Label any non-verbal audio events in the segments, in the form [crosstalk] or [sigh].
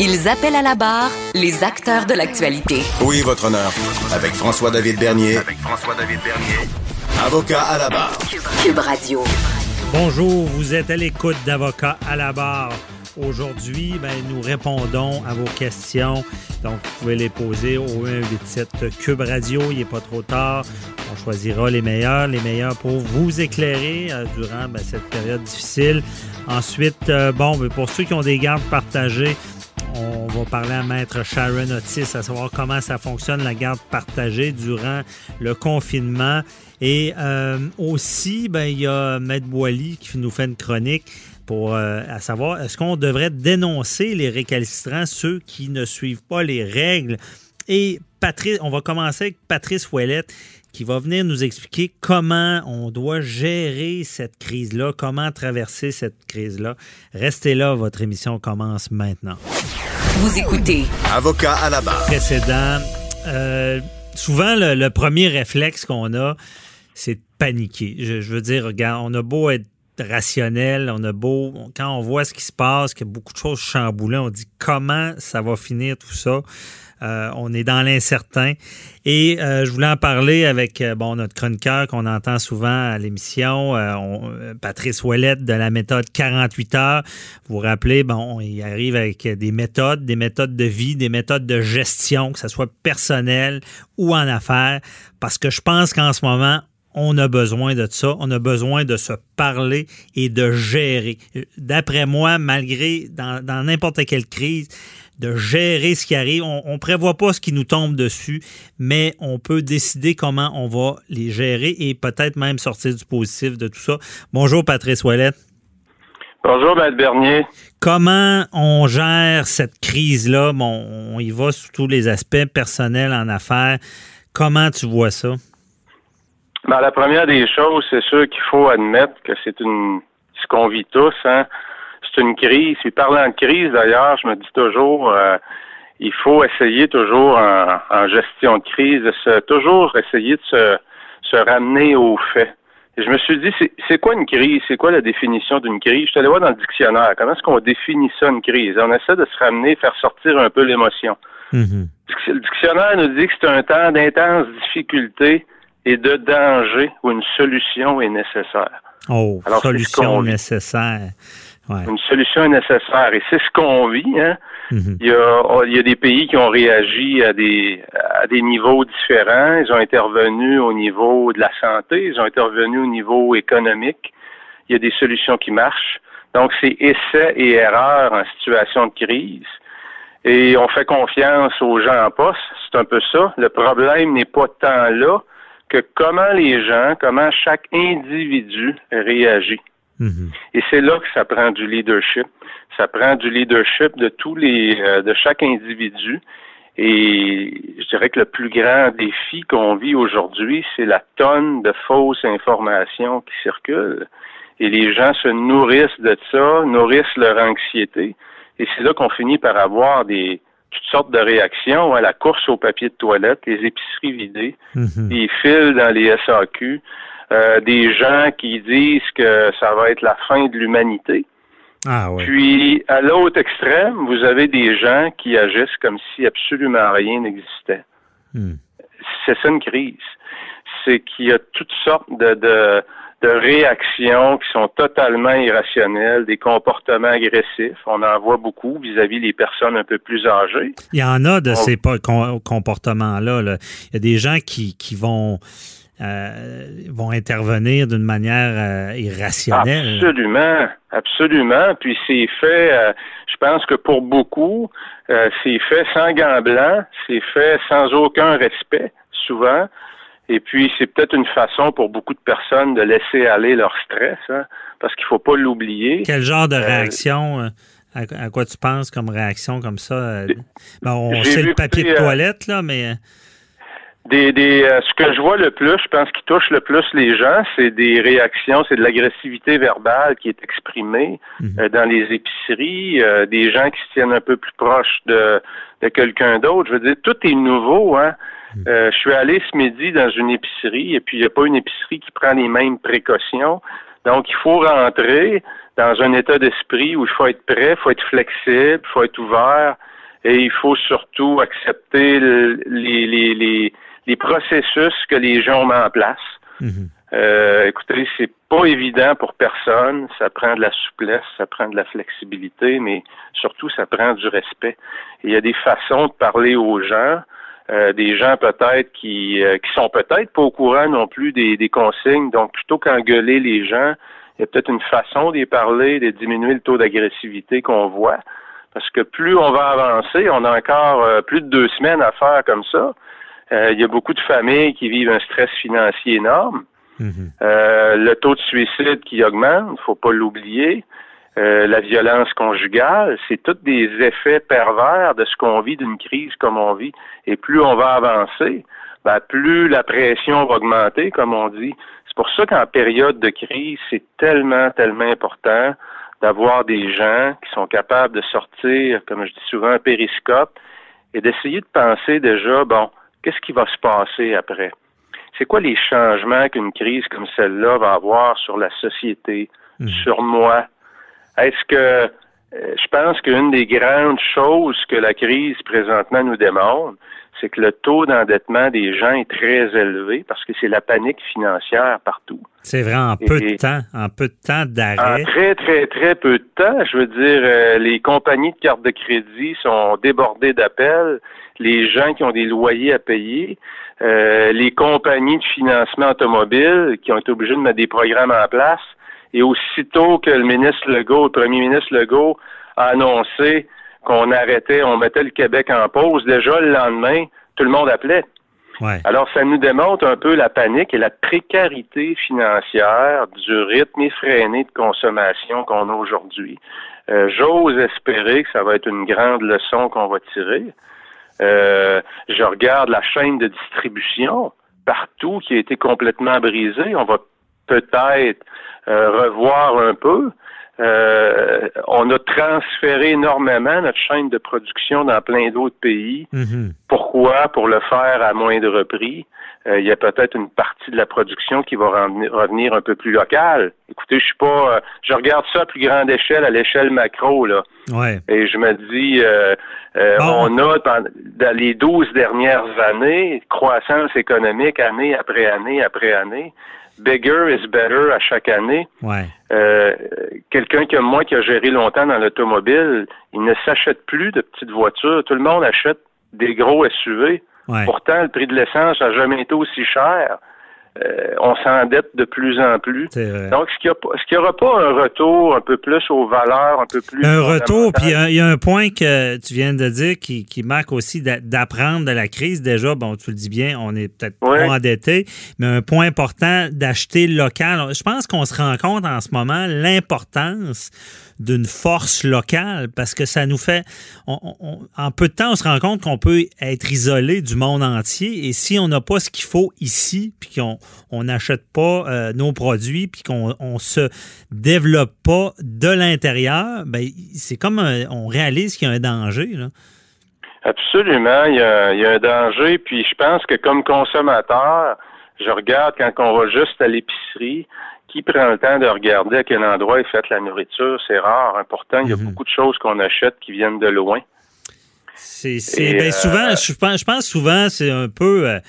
Ils appellent à la barre les acteurs de l'actualité. Oui, votre honneur? Avec François-David Bernier. Avec François-David Bernier. Avocat à la barre. Cube Radio. Bonjour, vous êtes à l'écoute d'Avocat à la barre. Aujourd'hui, ben, nous répondons à vos questions. Donc, vous pouvez les poser au 187 Cube Radio. Il n'est pas trop tard. On choisira les meilleurs, les meilleurs pour vous éclairer euh, durant ben, cette période difficile. Ensuite, euh, bon, ben, pour ceux qui ont des gardes partagées, on va parler à Maître Sharon Otis, à savoir comment ça fonctionne, la garde partagée durant le confinement. Et euh, aussi, ben, il y a Maître Boily qui nous fait une chronique pour euh, à savoir est-ce qu'on devrait dénoncer les récalcitrants, ceux qui ne suivent pas les règles? Et Patrice, on va commencer avec Patrice Ouellette qui va venir nous expliquer comment on doit gérer cette crise-là, comment traverser cette crise-là. Restez là, votre émission commence maintenant. Vous écoutez Avocat à la barre. Précédent, euh, souvent le, le premier réflexe qu'on a, c'est de paniquer. Je, je veux dire, regarde, on a beau être rationnel, on a beau, quand on voit ce qui se passe, qu'il y a beaucoup de choses chamboulées, on dit comment ça va finir tout ça. Euh, on est dans l'incertain. Et euh, je voulais en parler avec euh, bon notre chroniqueur qu'on entend souvent à l'émission, on- Patrice Ouellette de la méthode 48 heures. Vous vous rappelez, bon, il arrive avec des méthodes, des méthodes de vie, des méthodes de gestion, que ce soit personnel ou en affaires, parce que je pense qu'en ce moment, on a besoin de ça. On a besoin de se parler et de gérer. D'après moi, malgré dans n'importe quelle crise, de gérer ce qui arrive. On ne prévoit pas ce qui nous tombe dessus, mais on peut décider comment on va les gérer et peut-être même sortir du positif de tout ça. Bonjour Patrice Ouellette. Bonjour, Maître Bernier. Comment on gère cette crise-là? Bon, on y va sous tous les aspects personnels en affaires. Comment tu vois ça? Ben, la première des choses, c'est sûr qu'il faut admettre que c'est une ce qu'on vit tous, hein. C'est une crise. Puis parlant de crise, d'ailleurs, je me dis toujours euh, il faut essayer toujours en, en gestion de crise de se toujours essayer de se, se ramener aux faits. Et je me suis dit, c'est- quoi une crise? C'est quoi la définition d'une crise? Je suis allé voir dans le dictionnaire. Comment est-ce qu'on définit ça, une crise? On essaie de se ramener, faire sortir un peu l'émotion. Mhm. Le dictionnaire nous dit que c'est un temps d'intense difficulté et de danger où une solution est nécessaire. Oh, Alors, solution nécessaire. Ouais. Une solution est nécessaire et c'est ce qu'on vit. Hein? Mhm. Il, y a, oh, il y a des pays qui ont réagi à des, à des niveaux différents. Ils ont intervenu au niveau de la santé, ils ont intervenu au niveau économique. Il y a des solutions qui marchent. Donc, c'est essai et erreur en situation de crise. Et on fait confiance aux gens en poste. C'est un peu ça. Le problème n'est pas tant là que comment les gens, comment chaque individu réagit. Mhm. Et c'est là que ça prend du leadership. Ça prend du leadership de tous les, euh, de chaque individu. Et je dirais que le plus grand défi qu'on vit aujourd'hui, c'est la tonne de fausses informations qui circulent. Et les gens se nourrissent de ça, nourrissent leur anxiété. Et c'est là qu'on finit par avoir des toutes sortes de réactions, hein, la course au papier de toilette, les épiceries vidées, Mhm. des fils dans les SAQ, euh, des gens qui disent que ça va être la fin de l'humanité. Ah oui. Puis, à l'autre extrême, vous avez des gens qui agissent comme si absolument rien n'existait. Mhm. C'est ça une crise. C'est qu'il y a toutes sortes de, de, de réactions qui sont totalement irrationnelles, des comportements agressifs. On en voit beaucoup vis-à-vis les personnes un peu plus âgées. Il y en a de On- ces comportements-là. là. Il y a des gens qui, qui vont, euh, vont intervenir d'une manière euh, irrationnelle. Absolument, absolument. Puis c'est fait, euh, je pense que pour beaucoup, c'est fait sans gants blancs, c'est fait sans aucun respect, souvent. Et puis c'est peut-être une façon pour beaucoup de personnes de laisser aller leur stress, hein, parce qu'il faut pas l'oublier. Quel genre de réaction, euh, à, à quoi tu penses comme réaction comme ça? euh? Ben, on sait le papier de euh, toilette, là, mais... Des, des, euh, ce que je vois le plus, je pense qui touche le plus les gens, c'est des réactions, c'est de l'agressivité verbale qui est exprimée Mhm. euh, dans les épiceries, euh, des gens qui se tiennent un peu plus proches de, de quelqu'un d'autre. Je veux dire, tout est nouveau. Hein? Euh, je suis allé ce midi dans une épicerie et puis il n'y a pas une épicerie qui prend les mêmes précautions. Donc, il faut rentrer dans un état d'esprit où il faut être prêt, il faut être flexible, il faut être ouvert et il faut surtout accepter le- les, les, les, les processus que les gens ont mis en place. Mhm. Euh, écoutez, c'est pas évident pour personne. Ça prend de la souplesse, ça prend de la flexibilité, mais surtout, ça prend du respect. Et il y a des façons de parler aux gens, euh, des gens peut-être qui euh, qui sont peut-être pas au courant non plus des, des consignes. Donc, plutôt qu'engueuler les gens, il y a peut-être une façon d'y parler, de diminuer le taux d'agressivité qu'on voit. Parce que plus on va avancer, on a encore euh, plus de deux semaines à faire comme ça. Euh, il y a beaucoup de familles qui vivent un stress financier énorme. Mhm. Euh, le taux de suicide qui augmente, faut pas l'oublier. Euh, la violence conjugale, c'est tous des effets pervers de ce qu'on vit d'une crise comme on vit. Et plus on va avancer, ben, plus la pression va augmenter, comme on dit. C'est pour ça qu'en période de crise, c'est tellement, tellement important d'avoir des gens qui sont capables de sortir, comme je dis souvent, un périscope et d'essayer de penser déjà, bon, qu'est-ce qui va se passer après? C'est quoi les changements qu'une crise comme celle-là va avoir sur la société, Mhm. sur moi? Est-ce que euh, je pense qu'une des grandes choses que la crise présentement nous démontre, c'est que le taux d'endettement des gens est très élevé parce que c'est la panique financière partout. C'est vrai, en peu de temps, en peu de temps En d'arrêt. très, très, très peu de temps, je veux dire, euh, les compagnies de cartes de crédit sont débordées d'appels, les gens qui ont des loyers à payer, euh, les compagnies de financement automobile qui ont été obligées de mettre des programmes en place, et aussitôt que le ministre Legault, le premier ministre Legault a annoncé qu'on arrêtait, on mettait le Québec en pause, déjà le lendemain, tout le monde appelait. Ouais. Alors, ça nous démontre un peu la panique et la précarité financière du rythme effréné de consommation qu'on a aujourd'hui. Euh, J'ose espérer que ça va être une grande leçon qu'on va tirer. Euh, je regarde la chaîne de distribution partout qui a été complètement brisée. On va peut-être euh, revoir un peu. Euh, on a transféré énormément notre chaîne de production dans plein d'autres pays. Mhm. Pourquoi? Pour le faire à moindre prix. Euh, il y a peut-être une partie de la production qui va revenir, un peu plus locale. Écoutez, je suis pas, euh, je regarde ça à plus grande échelle, à l'échelle macro là, Ouais. et je me dis, Bon. on a dans les 12 dernières années croissance économique année après année après année. Bigger is better à chaque année. Ouais. Euh, quelqu'un comme moi qui a géré longtemps dans l'automobile, il ne s'achète plus de petites voitures. Tout le monde achète des gros SUV. Ouais. Pourtant, le prix de l'essence n'a jamais été aussi cher. Euh, on s'endette de plus en plus. Donc, est-ce qu'il n'y aura pas un retour un peu plus aux valeurs, un peu plus... Un retour, puis il y a un point que tu viens de dire qui, qui marque aussi d'a- d'apprendre de la crise. Déjà, bon, tu le dis bien, on est peut-être trop endetté, mais un point important d'acheter local. Je pense qu'on se rend compte en ce moment l'importance d'une force locale parce que ça nous fait, en peu de temps, on se rend compte qu'on peut être isolé du monde entier et si on n'a pas ce qu'il faut ici, puis qu'on on n'achète pas euh, nos produits, puis qu'on on se développe pas de l'intérieur, ben c'est comme on réalise qu'il y a un danger. Là. Absolument, il y a un danger. Puis je pense que comme consommateur, je regarde quand on va juste à l'épicerie, qui prend le temps de regarder à quel endroit est faite la nourriture, c'est rare. Pourtant, il y a Mhm. beaucoup de choses qu'on achète qui viennent de loin. C'est c'est- Et, ben, euh, souvent, je pense, je pense souvent c'est un peu euh,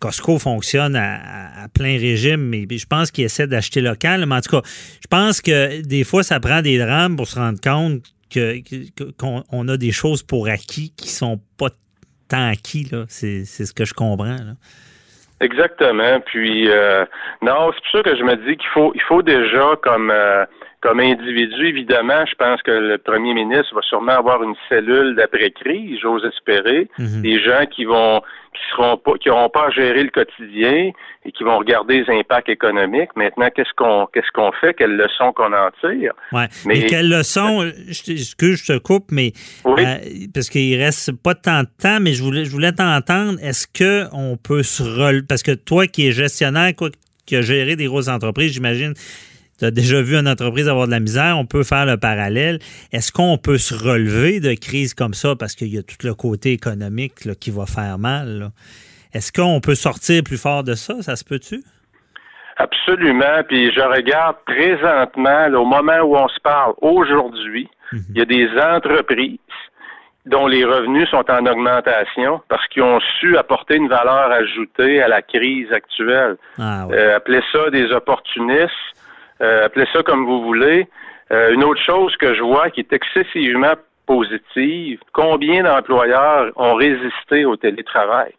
Costco fonctionne à, à- à plein régime, mais je pense qu'ils essaient d'acheter local. Mais en tout cas, je pense que des fois, ça prend des drames pour se rendre compte que que- qu'on on a des choses pour acquis qui sont pas tant acquis. là. C'est c'est ce que je comprends. là. Exactement. Puis euh, non, c'est pour ça que je me dis qu'il faut il faut déjà comme euh, comme individu, évidemment, je pense que le premier ministre va sûrement avoir une cellule d'après-crise, j'ose espérer. Mhm. Des gens qui vont qui seront pas qui n'auront pas à gérer le quotidien et qui vont regarder les impacts économiques. Maintenant, qu'est-ce qu'on qu'est-ce qu'on fait? Quelles leçons qu'on en tire? Ouais. Mais, Mais- quelle leçon, je, excuse, je te coupe, mais Oui. euh, parce qu'il reste pas tant de temps, mais je voulais, je voulais t'entendre. Est-ce que on peut se relever parce que toi qui es gestionnaire, quoi, qui a géré des grosses entreprises, j'imagine. Tu as déjà vu une entreprise avoir de la misère, on peut faire le parallèle. Est-ce qu'on peut se relever de crises comme ça parce qu'il y a tout le côté économique là, qui va faire mal? Est-ce qu'on peut sortir plus fort de ça? Ça se peut-tu? Absolument. Puis je regarde présentement, là, au moment où on se parle aujourd'hui, il y a des entreprises dont les revenus sont en augmentation parce qu'ils ont su apporter une valeur ajoutée à la crise actuelle. Ah ouais. Euh, appelez ça des opportunistes, euh, appelez ça comme vous voulez. Euh, une autre chose que je vois qui est excessivement positive, combien d'employeurs ont résisté au télétravail?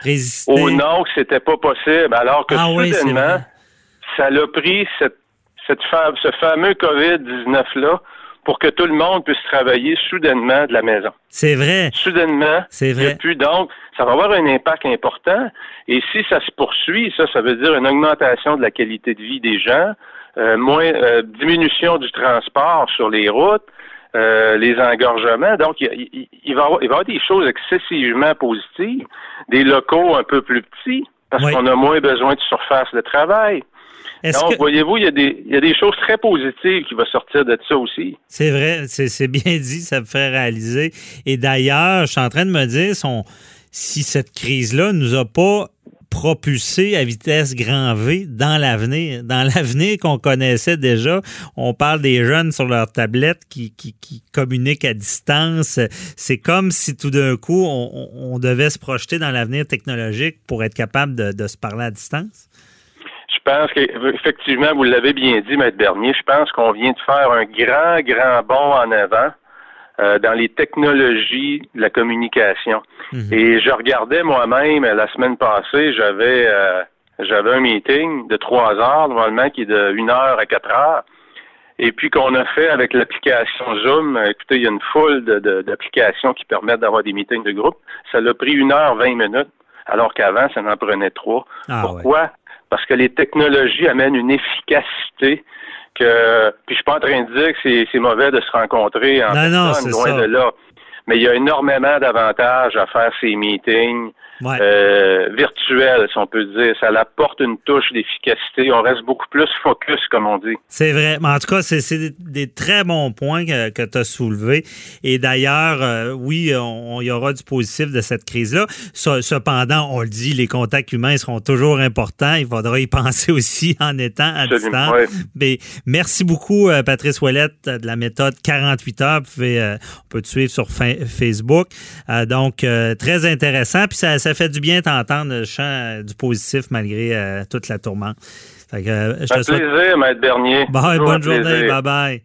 Résister? Au nom que c'était pas possible, alors que Ah soudainement, ça l'a pris cette, cette ce fameux COVID-19-là pour que tout le monde puisse travailler soudainement de la maison. C'est vrai. Soudainement, C'est vrai. plus donc, ça va avoir un impact important. Et si ça se poursuit, ça, ça veut dire une augmentation de la qualité de vie des gens, euh, moins euh, diminution du transport sur les routes, euh, les engorgements. Donc, il, il- il va y avoir, il va y avoir des choses excessivement positives, des locaux un peu plus petits, parce Oui. qu'on a moins besoin de surface de travail. Donc, que voyez-vous, il y, a des, il y a des choses très positives qui vont sortir de ça aussi. c'est vrai, c'est bien dit, ça me fait réaliser. Et d'ailleurs, je suis en train de me dire son, si cette crise-là nous a pas propulsé à vitesse grand V dans l'avenir, dans l'avenir qu'on connaissait déjà. On parle des jeunes sur leur tablette qui, qui, qui communiquent à distance. C'est comme si tout d'un coup, on, on- on devait se projeter dans l'avenir technologique pour être capable de, de se parler à distance. Je pense qu'effectivement, vous l'avez bien dit, Maître Bernier, je pense qu'on vient de faire un grand, grand bond en avant euh, dans les technologies de la communication. Mhm. Et je regardais moi-même la semaine passée, j'avais euh, j'avais un meeting de trois heures, normalement, qui est de une heure à quatre heures. Et puis qu'on a fait avec l'application Zoom, euh, écoutez, il y a une foule de- de- d'applications qui permettent d'avoir des meetings de groupe. Ça l'a pris une heure, vingt minutes, alors qu'avant, ça en prenait trois. Ah ouais. Parce que les technologies amènent une efficacité que. Puis je suis pas en train de dire que c'est- mauvais de se rencontrer en Non, personne, loin ça. de là. Mais il y a énormément d'avantages à faire ces meetings Ouais. euh, virtuels, si on peut dire. Ça apporte une touche d'efficacité. On reste beaucoup plus focus, comme on dit. C'est vrai. Mais en tout cas, c'est des, des très bons points que, que tu as soulevés. Et d'ailleurs, euh, oui, on- il y aura du positif de cette crise-là. Ce- Cependant, on le dit, les contacts humains seront toujours importants. Il faudra y [laughs] penser aussi en étant à distance. ouais. Mais merci beaucoup, euh, Patrice Ouellette, de la méthode 48 heures. Vous pouvez, euh, on peut te suivre sur Fa- Facebook. Euh, donc, euh, très intéressant. Puis ça, ça fait du bien d'entendre le chant euh, du positif malgré euh, toute la tourmente. Fait que, euh, je Un te souhaite plaisir, Maître Bernier. Toujours bonne journée. plaisir. Bye bye.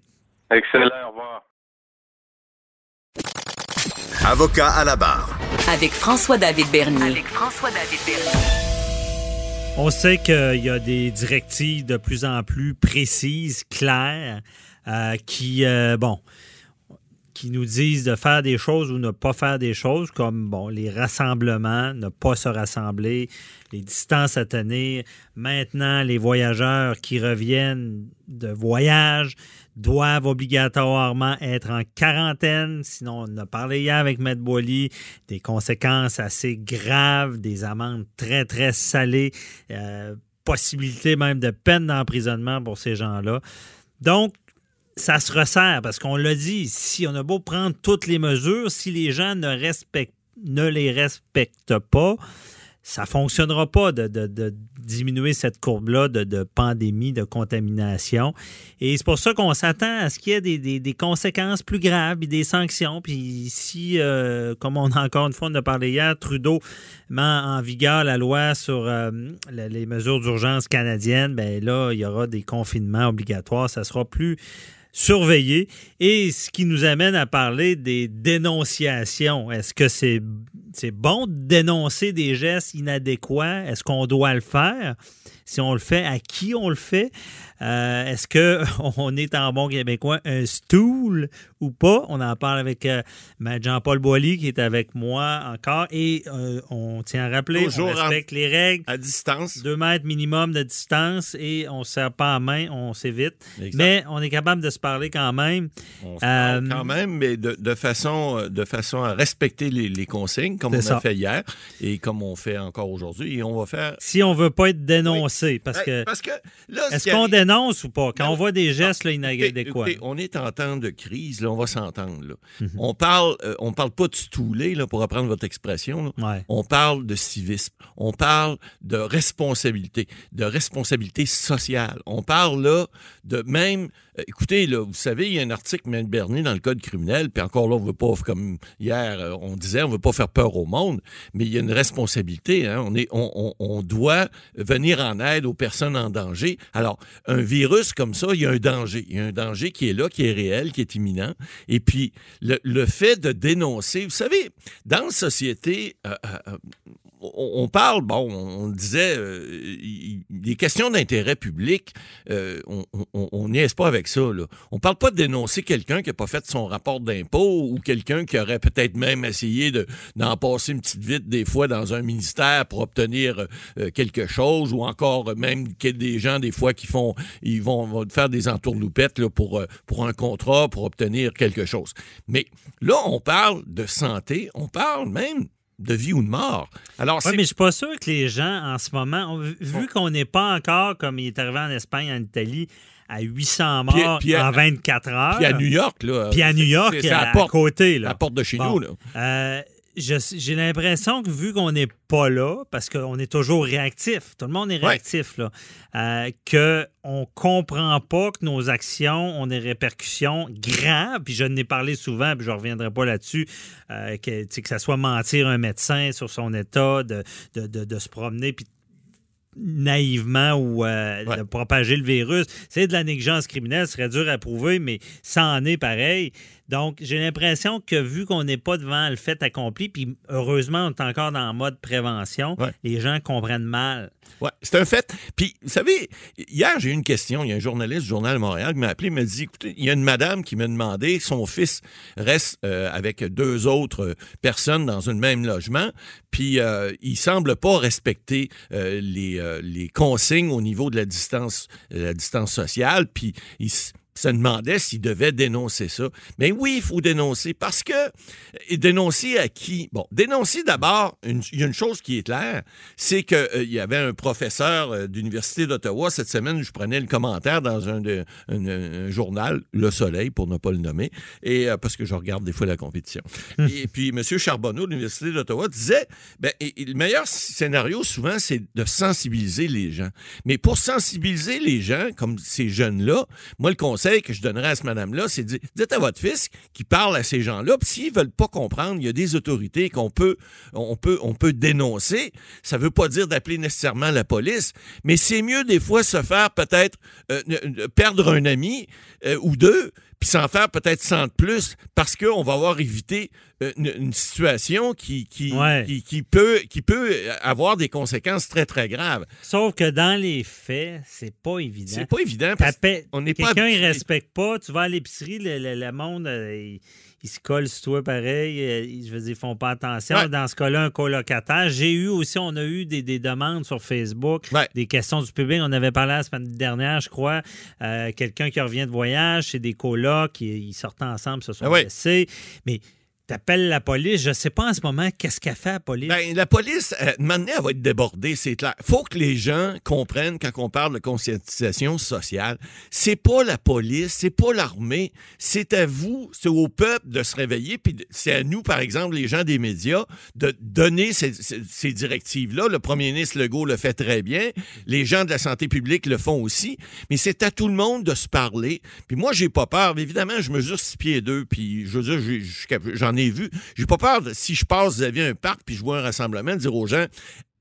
Excellent. Au revoir. Avocat à la barre. Avec François-David Bernier. Avec François-David Bernier. On sait qu'il y a des directives de plus en plus précises, claires, euh, qui, euh, bon, qui nous disent de faire des choses ou ne pas faire des choses, comme bon, les rassemblements, ne pas se rassembler, les distances à tenir. Maintenant, les voyageurs qui reviennent de voyage doivent obligatoirement être en quarantaine. Sinon, on a parlé hier avec Maître Boily, des conséquences assez graves, des amendes très, très salées, euh, possibilité même de peine d'emprisonnement pour ces gens-là. Donc, ça se resserre parce qu'on l'a dit, si on a beau prendre toutes les mesures, si les gens ne, respectent, ne les respectent pas, ça fonctionnera pas de, de- diminuer cette courbe-là de, de pandémie, de contamination. Et c'est pour ça qu'on s'attend à ce qu'il y ait des, des- des conséquences plus graves et des sanctions. Puis si, euh, comme on a encore une fois, parlé hier, Trudeau met en vigueur la loi sur euh, les mesures d'urgence canadiennes, ben là, il y aura des confinements obligatoires. Ça sera plus surveillé. Et ce qui nous amène à parler des dénonciations. Est-ce que c'est c'est bon de dénoncer des gestes inadéquats. Est-ce qu'on doit le faire? Si on le fait, à qui on le fait? Euh, est-ce qu'on [laughs] est en bon québécois un stool ou pas? On en parle avec euh, Jean-Paul Boilly qui est avec moi encore et euh, on tient à rappeler, on respecte les règles. À distance. Deux mètres minimum de distance et on ne serre pas à main, on s'évite. Mais on est capable de se parler quand même. On se parle quand même, mais de, façon, de façon à respecter les, consignes, comme on a fait hier et comme on fait encore aujourd'hui. Et on va faire. Si on veut pas être dénoncé, parce que. Parce que Est-ce qu'on dénonce ou pas? Quand on voit des gestes là, inadéquats. on est en temps de crise, là, on va s'entendre. Mhm. On parle, euh, on parle pas de stouler, là, pour reprendre votre expression. On parle de civisme. On parle de responsabilité, de responsabilité sociale. On parle là de même. Euh, écoutez, là, vous savez, il y a un article Mme Bernier dans le code criminel, puis encore là, on veut pas, comme hier, euh, on disait, on veut pas faire peur au monde, mais il y a une responsabilité. Hein. On, est, on, on doit venir en aide aux personnes en danger. Alors, un virus comme ça, il y a un danger. Il y a un danger qui est là, qui est réel, qui est imminent. Et puis, le, fait de dénoncer, vous savez, dans la société, euh, euh, euh, on parle, bon, on disait, des questions d'intérêt public, on n'y est pas avec ça. Là. On parle pas de dénoncer quelqu'un qui n'a pas fait son rapport d'impôt ou quelqu'un qui aurait peut-être même essayé d'en passer une petite vite des fois dans un ministère pour obtenir quelque chose ou encore même des gens des fois qui font, ils vont, faire des entourloupettes là, pour, pour un contrat, pour obtenir quelque chose. Mais là, on parle de santé, on parle même de vie ou de mort. Alors, oui, mais je suis pas sûr que les gens, en ce moment, vu qu'on n'est pas encore, comme il est arrivé en Espagne, en Italie, à 800 morts en 24 heures. Puis à New York, là. Puis à New York, à, à, côté, là. À la porte de chez nous, là. Euh, j'ai l'impression que vu qu'on n'est pas là, parce qu'on est toujours réactif, tout le monde est réactif, là, euh, qu'on ne comprend pas que nos actions ont des répercussions graves, puis je n'ai parlé souvent, puis je ne reviendrai pas là-dessus, euh, que, que ça soit mentir un médecin sur son état, de, de, se promener, puis naïvement ou euh, de propager le virus. C'est de la négligence criminelle, ce serait dur à prouver, mais ça en est pareil. Donc, j'ai l'impression que vu qu'on n'est pas devant le fait accompli, puis heureusement, on est encore dans le mode prévention, les gens comprennent mal. Oui, c'est un fait. Puis, vous savez, hier, j'ai eu une question. Il y a un journaliste du Journal Montréal qui m'a appelé, il m'a dit écoutez, il y a une madame qui m'a demandé son fils reste euh, avec deux autres personnes dans un même logement, puis euh, il semble pas respecter euh, les, les consignes au niveau de la distance, la distance sociale, puis il se demandait s'il devait dénoncer ça. Mais oui, il faut dénoncer parce que et dénoncer à qui? Bon, dénoncer d'abord, il y a une chose qui est claire, c'est qu'il euh, y avait un professeur euh, d'université d'Ottawa cette semaine, je prenais le commentaire dans un, de, journal, Le Soleil pour ne pas le nommer, et euh, parce que je regarde des fois la compétition. Hum. Et puis M. Charbonneau de l'université d'Ottawa disait, ben, le meilleur scénario souvent c'est de sensibiliser les gens. Mais pour sensibiliser les gens comme ces jeunes là, moi le conseil que je donnerais à cette madame-là, c'est de dites à votre fils qui parle à ces gens-là, puis s'ils veulent pas comprendre, il y a des autorités qu'on peut, on peut, on peut dénoncer. Ça veut pas dire d'appeler nécessairement la police, mais c'est mieux des fois se faire peut-être euh, perdre un ami euh, ou deux, puis s'en faire peut-être 100 de plus, parce qu'on va avoir évité euh, une, situation qui, qui, qui, peut, qui peut avoir des conséquences très, très graves. Sauf que dans les faits, c'est pas évident. C'est pas évident parce qu'on pas Quelqu'un, il respecte pas. Tu vas à l'épicerie, le, monde... Euh, ils se collent sur toi pareil. Euh, je veux dire, ils font pas attention. Dans ce cas-là, un colocataire. J'ai eu aussi, on a eu des, demandes sur Facebook, des questions du public. On avait parlé la semaine dernière, je crois. Euh, quelqu'un qui revient de voyage, c'est des colocs, ils, ils sortent ensemble, se sont blessés. Mais T'appelles la police, je sais pas en ce moment qu'est-ce qu'a fait la police. Ben, la police, euh, maintenant, elle va être débordée, c'est clair. faut que les gens comprennent quand on parle de conscientisation sociale, c'est pas la police, c'est pas l'armée, c'est à vous, c'est au peuple de se réveiller, puis c'est à nous, par exemple, les gens des médias, de donner ces, ces directives-là. Le premier ministre Legault le fait très bien, les gens de la santé publique le font aussi, mais c'est à tout le monde de se parler. Puis moi, j'ai pas peur. Évidemment, je mesure six pieds deux, puis je veux dire, j'en ai vu. J'ai pas peur, de, si je passe, vous avez un parc, puis je vois un rassemblement, dire aux gens,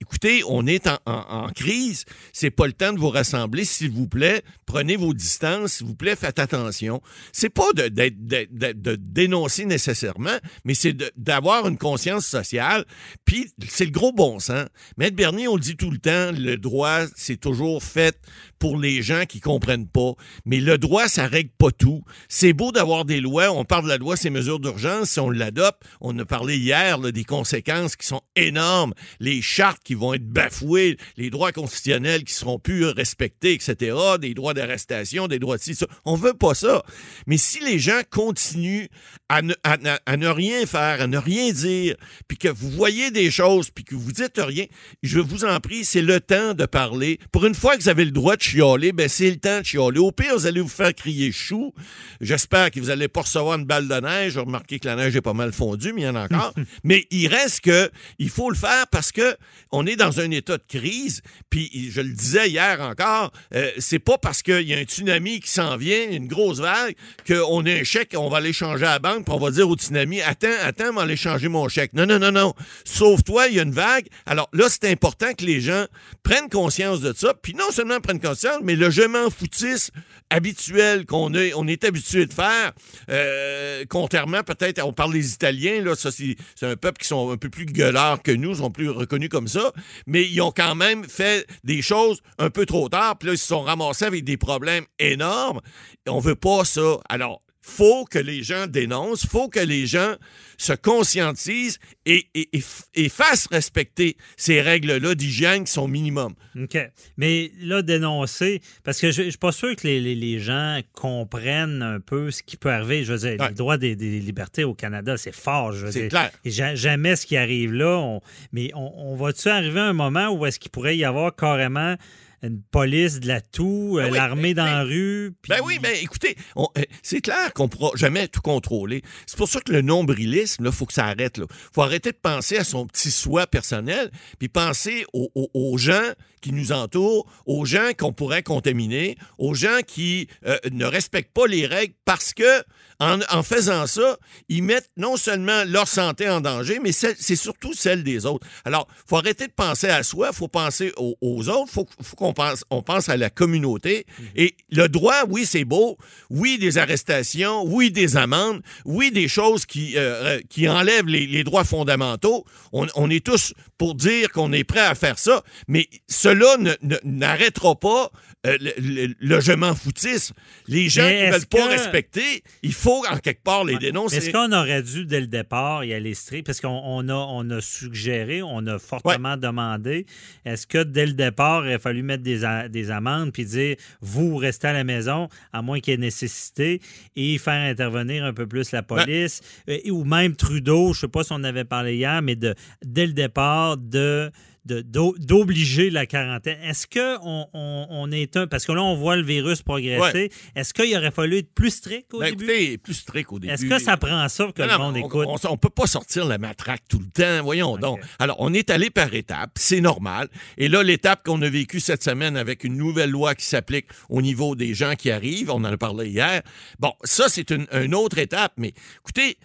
écoutez, on est en, en, en crise, c'est pas le temps de vous rassembler, s'il vous plaît, prenez vos distances, s'il vous plaît, faites attention. C'est pas de, dénoncer nécessairement, mais c'est d'avoir une conscience sociale, puis c'est le gros bon sens. Maître Bernier, on le dit tout le temps, le droit, c'est toujours fait pour les gens qui comprennent pas. Mais le droit, ça règle pas tout. C'est beau d'avoir des lois. On parle de la loi, ces mesures d'urgence. Si on l'adopte, on a parlé hier des conséquences qui sont énormes. Les chartes qui vont être bafouées, les droits constitutionnels qui seront plus respectés, etc. Des droits d'arrestation, des droits de ci, ça. On veut pas ça. Mais si les gens continuent à ne, à, à ne rien faire, à ne rien dire, puis que vous voyez des choses, puis que vous dites rien, je vous en prie, c'est le temps de parler. Pour une fois que vous avez le droit de chialer, ben c'est le temps de chialer. Au pire, vous allez vous faire crier chou. J'espère que vous allez pas recevoir une balle de neige. J'ai remarqué que la neige est pas mal fondue, mais il y en a encore. [laughs] mais il reste que il faut le faire parce que on est dans un état de crise. Puis je le disais hier encore, euh, c'est pas parce qu'il y a un tsunami qui s'en vient, une grosse vague, qu'on a un chèque, on va aller changer à la banque, puis on va dire au tsunami, attends, attends, on va aller changer mon chèque. Non, non, non, non. Sauve-toi, il y a une vague. Alors là, c'est important que les gens prennent conscience de ça, puis non seulement prennent conscience, mais le je m'en foutisse habituel qu'on est, on est habitué de faire, euh, contrairement peut-être, on parle des Italiens, là, ça c'est, un peuple qui sont un peu plus gueulards que nous, sont plus reconnus comme ça, mais ils ont quand même fait des choses un peu trop tard, puis là, ils se sont ramassés avec des problèmes énormes. On veut pas ça. Alors, faut que les gens dénoncent, faut que les gens se conscientisent et, et, et, et fassent respecter ces règles-là d'hygiène qui sont minimum. OK. Mais là, dénoncer, parce que je ne suis pas sûr que les, les, les, gens comprennent un peu ce qui peut arriver. Je veux dire, ouais. le droit des, des, libertés au Canada, c'est fort. Je veux c'est dire. clair. Jamais ce qui arrive là. On, mais on, on va-tu arriver à un moment où est-ce qu'il pourrait y avoir carrément une police de la toux, ben oui, l'armée dans la rue. Puis... Ben oui, mais écoutez, on, c'est clair qu'on ne pourra jamais tout contrôler. C'est pour ça que le nombrilisme, il faut que ça arrête. Il faut arrêter de penser à son petit soi personnel, puis penser aux, aux, aux gens qui nous entourent, aux gens qu'on pourrait contaminer, aux gens qui euh, ne respectent pas les règles parce que en, en, faisant ça, ils mettent non seulement leur santé en danger, mais c'est surtout celle des autres. Alors, il faut arrêter de penser à soi, il faut penser aux, aux autres, il faut, faut qu'on pense, on pense à la communauté. Mmh. Et le droit, oui, c'est beau. Oui, des arrestations, oui, des amendes, oui, des choses qui, euh, qui enlèvent les, les droits fondamentaux. On, on, est tous pour dire qu'on est prêt à faire ça, mais cela n'arrêtera pas euh, le, le, le, je m'en foutisme. Les gens mais qui ne veulent pas respecter, il faut en quelque part les dénoncer. Est-ce qu'on aurait dû, dès le départ, y aller strict? Parce qu'on on a, on a suggéré, on a fortement ouais. demandé. Est-ce que, dès le départ, il a fallu mettre des, des amendes puis dire, vous restez à la maison, à moins qu'il y ait nécessité, et faire intervenir un peu plus la police? Ouais. Ou même Trudeau, je ne sais pas si on avait parlé hier, mais de, dès le départ, de d'obliger la quarantaine. Est-ce qu'on on, on, est un. Parce que là, on voit le virus progresser. Ouais. Est-ce qu'il aurait fallu être plus strict au ben, début? Écoutez, plus strict au début. Est-ce que ça prend ça que non, le monde on, écoute? On ne peut pas sortir la matraque tout le temps. Voyons okay. donc. Alors, on est allé par étapes. C'est normal. Et là, l'étape qu'on a vécue cette semaine avec une nouvelle loi qui s'applique au niveau des gens qui arrivent, on en a parlé hier. Bon, ça, c'est une, une autre étape. Mais écoutez,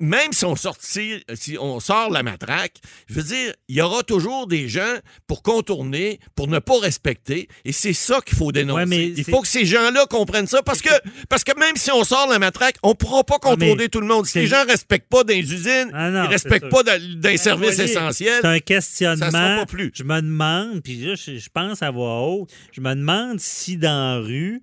même si on, sortit, si on sort la matraque, je veux dire, il y aura toujours des gens pour contourner, pour ne pas respecter. Et c'est ça qu'il faut dénoncer. Ouais, il faut que ces gens-là comprennent ça parce que, parce que même si on sort la matraque, on ne pourra pas contourner ah, tout le monde. Si les gens ne respectent pas les usines, ah non, ils ne respectent pas d'un service essentiel. C'est un questionnement. Ça pas plus. Je me demande, puis là, je, je pense à voix haute, je me demande si dans la rue,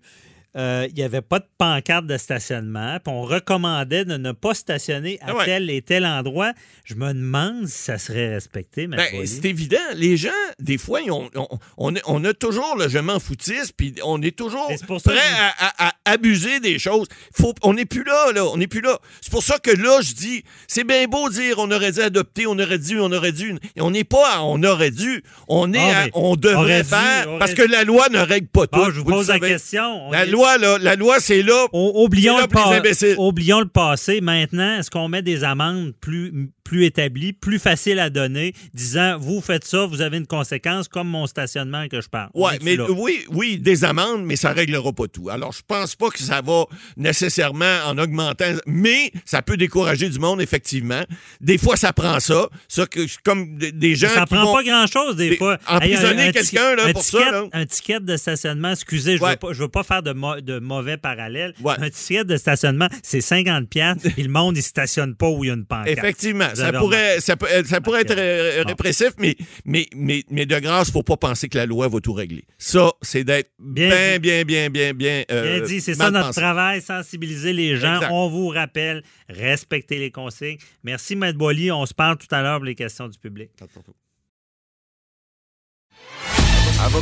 euh, il n'y avait pas de pancarte de stationnement, puis on recommandait de ne pas stationner à ouais. tel et tel endroit. Je me demande si ça serait respecté. Ben, c'est évident. Les gens, des fois, on, on, on, on a toujours le je m'en foutiste, puis on est toujours est prêt à, à, à, abuser des choses. Faut, on n'est plus là, là. On n'est plus là. C'est pour ça que là, je dis, c'est bien beau dire on aurait dû adopter, on aurait dû, on aurait dû. On n'est pas à on aurait dû. On est ah, à, on devrait faire, dû, parce que la loi ne règle pas tout. Ah, je vous, vous pose la question. La loi loi, là, la loi, c'est là. O oublions, le pa oublions le passé. Maintenant, est-ce qu'on met des amendes plus, plus établi, plus facile à donner, disant vous faites ça, vous avez une conséquence comme mon stationnement que je parle. Ouais, mais oui, oui, des amendes, mais ça réglera pas tout. Alors, je pense pas que ça va nécessairement en augmentant, mais ça peut décourager du monde, effectivement. Des fois, ça prend ça. Ça, que, comme des gens. Ça prend pas grand-chose, des, fois. Emprisonner quelqu'un, là, pour ça. Là. Un ticket de stationnement, excusez, je, veux, pas, je veux pas faire de, de mauvais parallèles. Un ticket de stationnement, c'est 50$, et [laughs] le monde, il stationne pas où il y a une pancarte. Effectivement. Ça pourrait, ça, ça pourrait être répressif, mais, mais, mais, mais de grâce, faut pas penser que la loi va tout régler. Ça, c'est d'être bien, bien, bien, bien, bien. Euh, bien dit, c'est ça notre travail, sensibiliser les gens. On vous rappelle, respectez les consignes. Merci, Maître Boily. On se parle tout à l'heure pour les questions du public.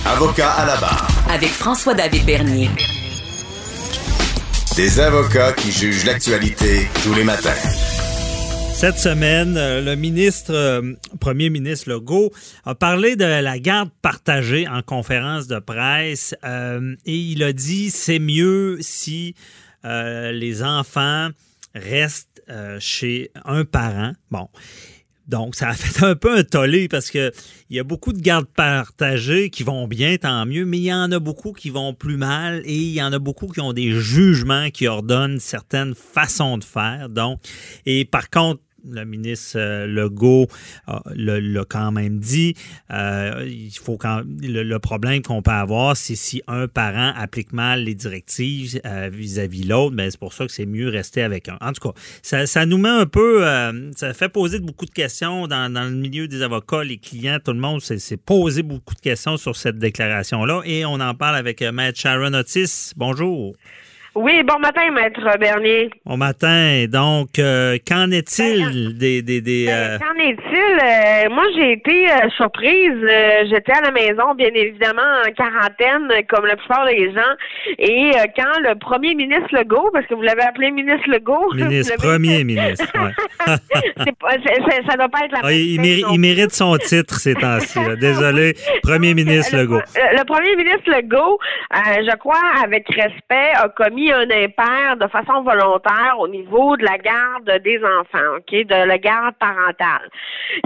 Avocat à la barre. Avec François-David Bernier. Des avocats qui jugent l'actualité tous les matins. Cette semaine, euh, le ministre, euh, premier ministre Legault, a parlé de la garde partagée en conférence de presse euh, et il a dit c'est mieux si les enfants restent chez un parent. Bon. Donc, ça a fait un peu un tollé parce que il y a beaucoup de gardes partagées qui vont bien, tant mieux, mais il y en a beaucoup qui vont plus mal et il y en a beaucoup qui ont des jugements qui ordonnent certaines façons de faire. Donc, et par contre, le ministre euh, Legault l'a quand même dit. Euh, il faut quand, le, problème qu'on peut avoir, c'est si un parent applique mal les directives euh, vis-à-vis l'autre, mais ben, c'est pour ça que c'est mieux rester avec un. En tout cas, ça, nous met un peu, ça fait poser beaucoup de questions dans, dans, le milieu des avocats, les clients, tout le monde s'est posé beaucoup de questions sur cette déclaration-là et on en parle avec Maître Sharon Otis. Bonjour. Oui, bon matin, Maître Bernier. Bon matin. Donc, euh, qu'en est-il ben, des... des, des ben, euh, Qu'en est-il? Euh, moi, j'ai été surprise. J'étais à la maison, bien évidemment, en quarantaine, comme la plupart des gens. Et quand le premier ministre Legault, parce que vous l'avez appelé ministre Legault... [laughs] Ministre, premier ministre, ouais. [laughs] ça ne doit pas être la ah, il, il, mérite son titre ces temps-ci. Désolé, [laughs] premier ministre Legault. Le, le premier ministre Legault, je crois, avec respect, a commis un impair de façon volontaire au niveau de la garde des enfants, OK, de la garde parentale.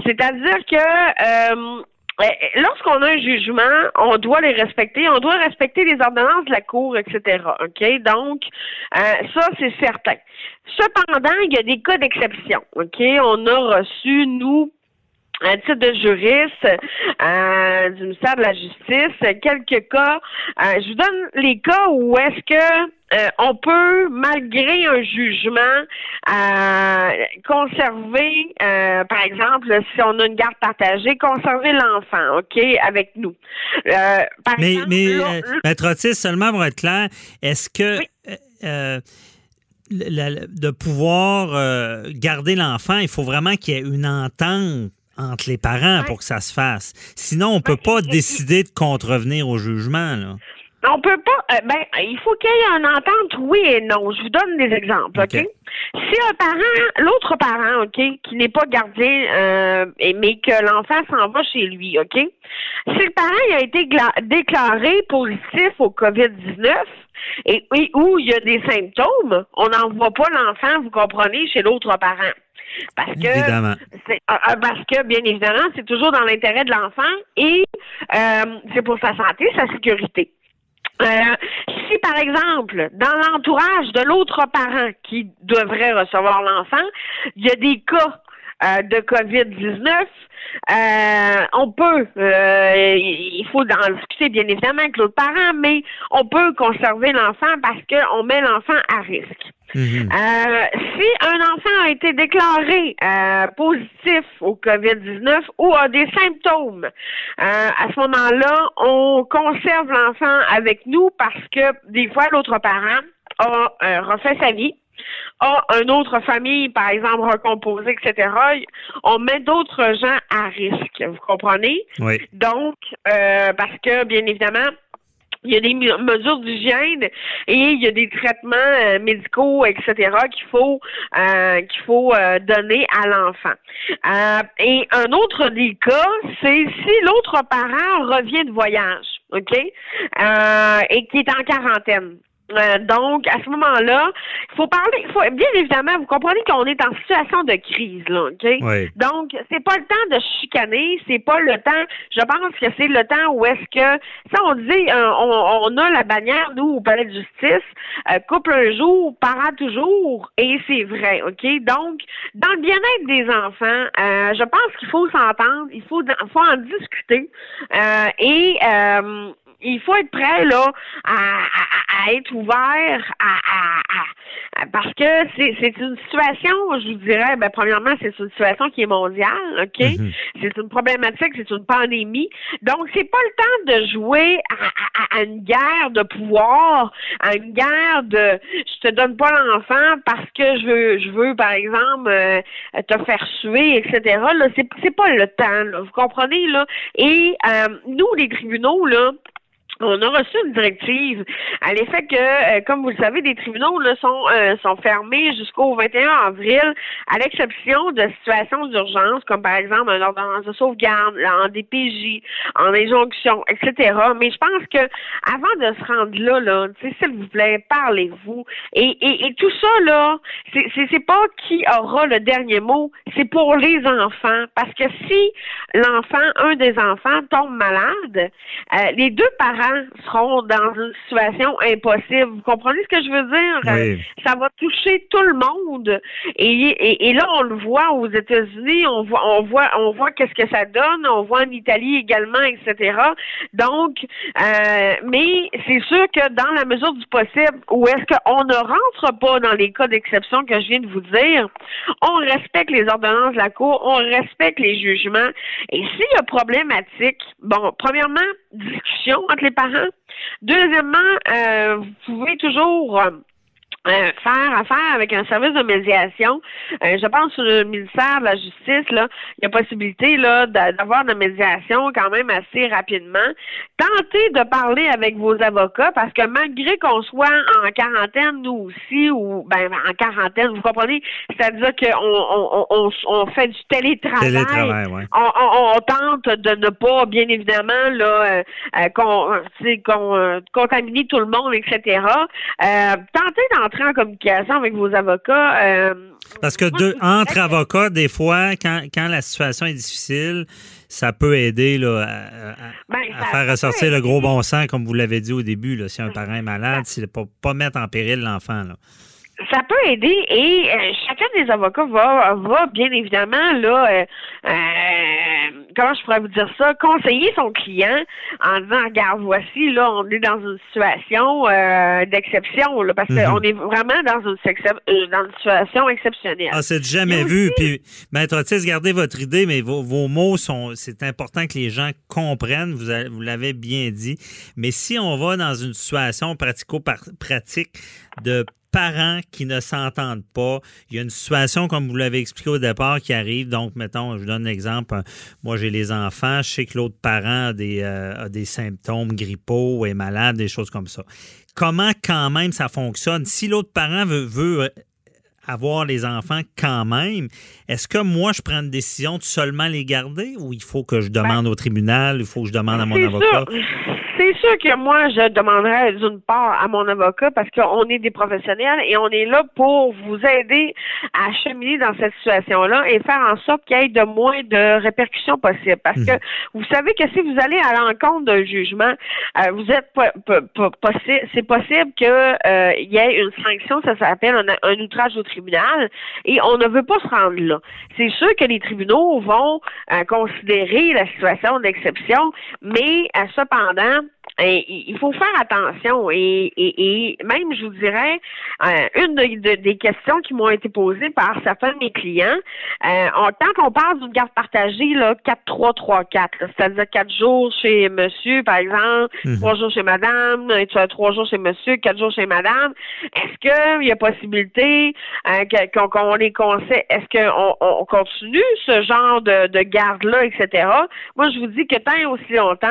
C'est-à-dire que euh, lorsqu'on a un jugement, on doit les respecter, on doit respecter les ordonnances de la Cour, etc. OK? Donc, euh, ça, c'est certain. Cependant, il y a des cas d'exception. OK? On a reçu, nous, un titre de juriste euh, du ministère de la Justice, quelques cas. Je vous donne les cas où est-ce que euh, on peut, malgré un jugement, conserver, par exemple, si on a une garde partagée, conserver l'enfant, OK, avec nous. mais, mais Maître Otis, seulement pour être clair, est-ce que de pouvoir garder l'enfant, il faut vraiment qu'il y ait une entente entre les parents pour que ça se fasse. Sinon, on ne peut pas décider de contrevenir au jugement. Là. On peut pas. Euh, ben, il faut qu'il y ait une entente, oui et non. Je vous donne des exemples, OK? Si un parent, l'autre parent, OK, qui n'est pas gardien, euh, mais que l'enfant s'en va chez lui, OK? Si le parent a été déclaré positif au COVID-19 et, et où il y a des symptômes, on n'envoie pas l'enfant, vous comprenez, chez l'autre parent. Parce que, euh, parce que, bien évidemment, c'est toujours dans l'intérêt de l'enfant et euh, c'est pour sa santé, sa sécurité. Si, par exemple, dans l'entourage de l'autre parent qui devrait recevoir l'enfant, il y a des cas de COVID-19, on peut, il faut en discuter bien évidemment avec l'autre parent, mais on peut conserver l'enfant parce qu'on met l'enfant à risque. Mhm. Euh, si un enfant a été déclaré euh, positif au COVID-19 ou a des symptômes, euh, à ce moment-là, on conserve l'enfant avec nous parce que des fois, l'autre parent a refait sa vie a une autre famille, par exemple, recomposée, etc., on met d'autres gens à risque. Vous comprenez? Oui. Donc, parce que, bien évidemment, il y a des mesures d'hygiène et il y a des traitements euh, médicaux, etc. qu'il faut euh, qu'il faut euh, donner à l'enfant. et un autre des cas, c'est si l'autre parent revient de voyage, ok, et qui est en quarantaine. Euh, donc, à ce moment-là, il faut parler, il faut, bien évidemment, vous comprenez qu'on est en situation de crise, là, OK? Oui. Donc, c'est pas le temps de chicaner, c'est pas le temps, je pense que c'est le temps où est-ce que, ça, on dit, euh, on, on, a la bannière, nous, au palais de justice, euh, couple un jour, parent toujours, et c'est vrai, OK? Donc, dans le bien-être des enfants, euh, je pense qu'il faut s'entendre, il faut, faut en discuter, et il faut être prêt là à, à, être ouvert à, parce que c'est, une situation, je vous dirais, ben premièrement, c'est une situation qui est mondiale, ok? Mm-hmm. C'est une problématique, c'est une pandémie. Donc c'est pas le temps de jouer à, une guerre de pouvoir, à une guerre de je te donne pas l'enfant parce que je veux, je veux par exemple euh, te faire suer, etc. Là, c'est, c'est pas le temps. Là, vous comprenez là? Et euh, nous, les tribunaux là on a reçu une directive à l'effet que, euh, comme vous le savez, des tribunaux sont, euh, sont fermés jusqu'au 21 avril, à l'exception de situations d'urgence, comme par exemple un ordonnance de sauvegarde, en DPJ, en injonction, etc. Mais je pense que avant de se rendre là, là, s'il vous plaît, parlez-vous. Et, et, et, tout ça, là, c'est, pas qui aura le dernier mot, c'est pour les enfants. Parce que si l'enfant, un des enfants, tombe malade, euh, les deux parents seront dans une situation impossible. Vous comprenez ce que je veux dire? Ça va toucher tout le monde. Et, et, là, on le voit aux États-Unis, on voit, on voit, on voit qu'est-ce que ça donne, on voit en Italie également, etc. Donc, euh, mais c'est sûr que dans la mesure du possible, où est-ce qu'on ne rentre pas dans les cas d'exception que je viens de vous dire, on respecte les ordonnances de la Cour, on respecte les jugements. Et s'il y a problématique, bon, premièrement, discussion entre les parents. Deuxièmement, euh, vous pouvez toujours euh, faire affaire avec un service de médiation. Euh, je pense que le ministère de la Justice, là, il y a possibilité là d'avoir de médiation quand même assez rapidement. Tentez de parler avec vos avocats parce que malgré qu'on soit en quarantaine, nous aussi, ou ben en quarantaine, vous comprenez, c'est-à-dire qu'on on, on, on, fait du télétravail. télétravail ouais. on, on, tente de ne pas, bien évidemment, là, euh, qu'on, contaminer tout le monde, etc. tentez d'en en communication avec vos avocats. Euh, Parce que deux, entre avocats, des fois, quand, quand la situation est difficile, ça peut aider là, à, ben, faire ressortir le gros bon sens, comme vous l'avez dit au début. Là, si un parent est malade, c'est pour pas mettre en péril l'enfant. Ça peut aider et euh, chacun des avocats va, va bien évidemment là euh, comment je pourrais vous dire ça, conseiller son client en disant, regarde, voici, là, on est dans une situation euh, d'exception, là, parce qu'on mhm. est vraiment dans une, euh, dans une situation exceptionnelle. Ah, c'est jamais vu. Puis, Maître Otis, gardez votre idée, mais vos, vos mots sont, c'est important que les gens comprennent, vous, vous l'avez bien dit. Mais si on va dans une situation pratico-pratique de parents qui ne s'entendent pas. Il y a une situation, comme vous l'avez expliqué au départ, qui arrive. Donc, mettons, je vous donne un exemple. Moi, j'ai les enfants. Je sais que l'autre parent a des, euh, des symptômes grippaux, est malade, des choses comme ça. Comment, quand même, ça fonctionne? Si l'autre parent veut, veut avoir les enfants quand même, est-ce que moi, je prends une décision de seulement les garder ou il faut que je demande ben, au tribunal, il faut que je demande à mon avocat? C'est sûr que moi, je demanderais d'une part à mon avocat parce qu'on est des professionnels et on est là pour vous aider à cheminer dans cette situation-là et faire en sorte qu'il y ait de moins de répercussions possibles. Parce que mhm. vous savez que si vous allez à l'encontre d'un jugement, euh, vous êtes possible, c'est possible qu'il euh, y ait une sanction, ça s'appelle un, outrage au tribunal, et on ne veut pas se rendre là. C'est sûr que les tribunaux vont euh, considérer la situation d'exception, mais cependant, il faut faire attention et, et, même, je vous dirais, euh, une des questions qui m'ont été posées par certains de mes clients, euh, tant qu'on parle d'une garde partagée, là, 4-3-3-4, c'est-à-dire 4 jours chez monsieur, par exemple, mhm. trois jours chez madame, trois jours chez monsieur, quatre jours chez madame, est-ce qu'il y a possibilité euh, qu'on les conseille, est-ce qu'on on continue ce genre de, de garde-là, etc.? Moi, je vous dis que tant et aussi longtemps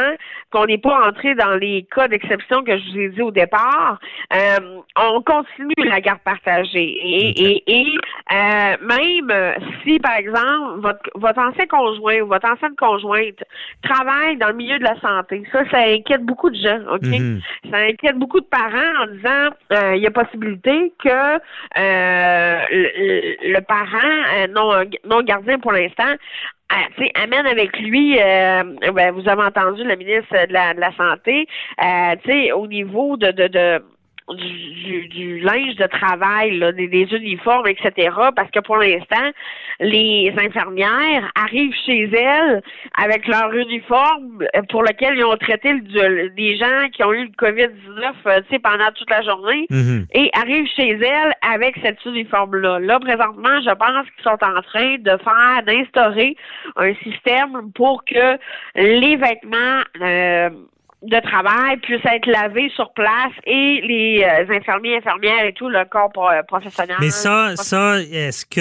qu'on n'est pas entré dans dans les cas d'exception que je vous ai dit au départ, euh, on continue la garde partagée. Et, et, euh, même si, par exemple, votre, votre ancien conjoint ou votre ancienne conjointe travaille dans le milieu de la santé, ça, ça inquiète beaucoup de gens, OK? Mhm. Ça inquiète beaucoup de parents en disant euh, il y a possibilité que le, le parent non, non gardien pour l'instant euh, amène avec lui, euh, ben, vous avez entendu le ministre de la, de la Santé, euh, au niveau de, de, de du, du, linge de travail, là, des, des, uniformes, etc. Parce que pour l'instant, les infirmières arrivent chez elles avec leur uniforme pour lequel ils ont traité le, des gens qui ont eu le COVID-19 euh, pendant toute la journée Mhm. et arrivent chez elles avec cet uniforme-là. Là, présentement, je pense qu'ils sont en train de faire, d'instaurer un système pour que les vêtements euh, de travail puissent être lavés sur place et les euh, infirmiers, infirmières et tout, le corps pro- professionnel. Mais ça, ça, est-ce que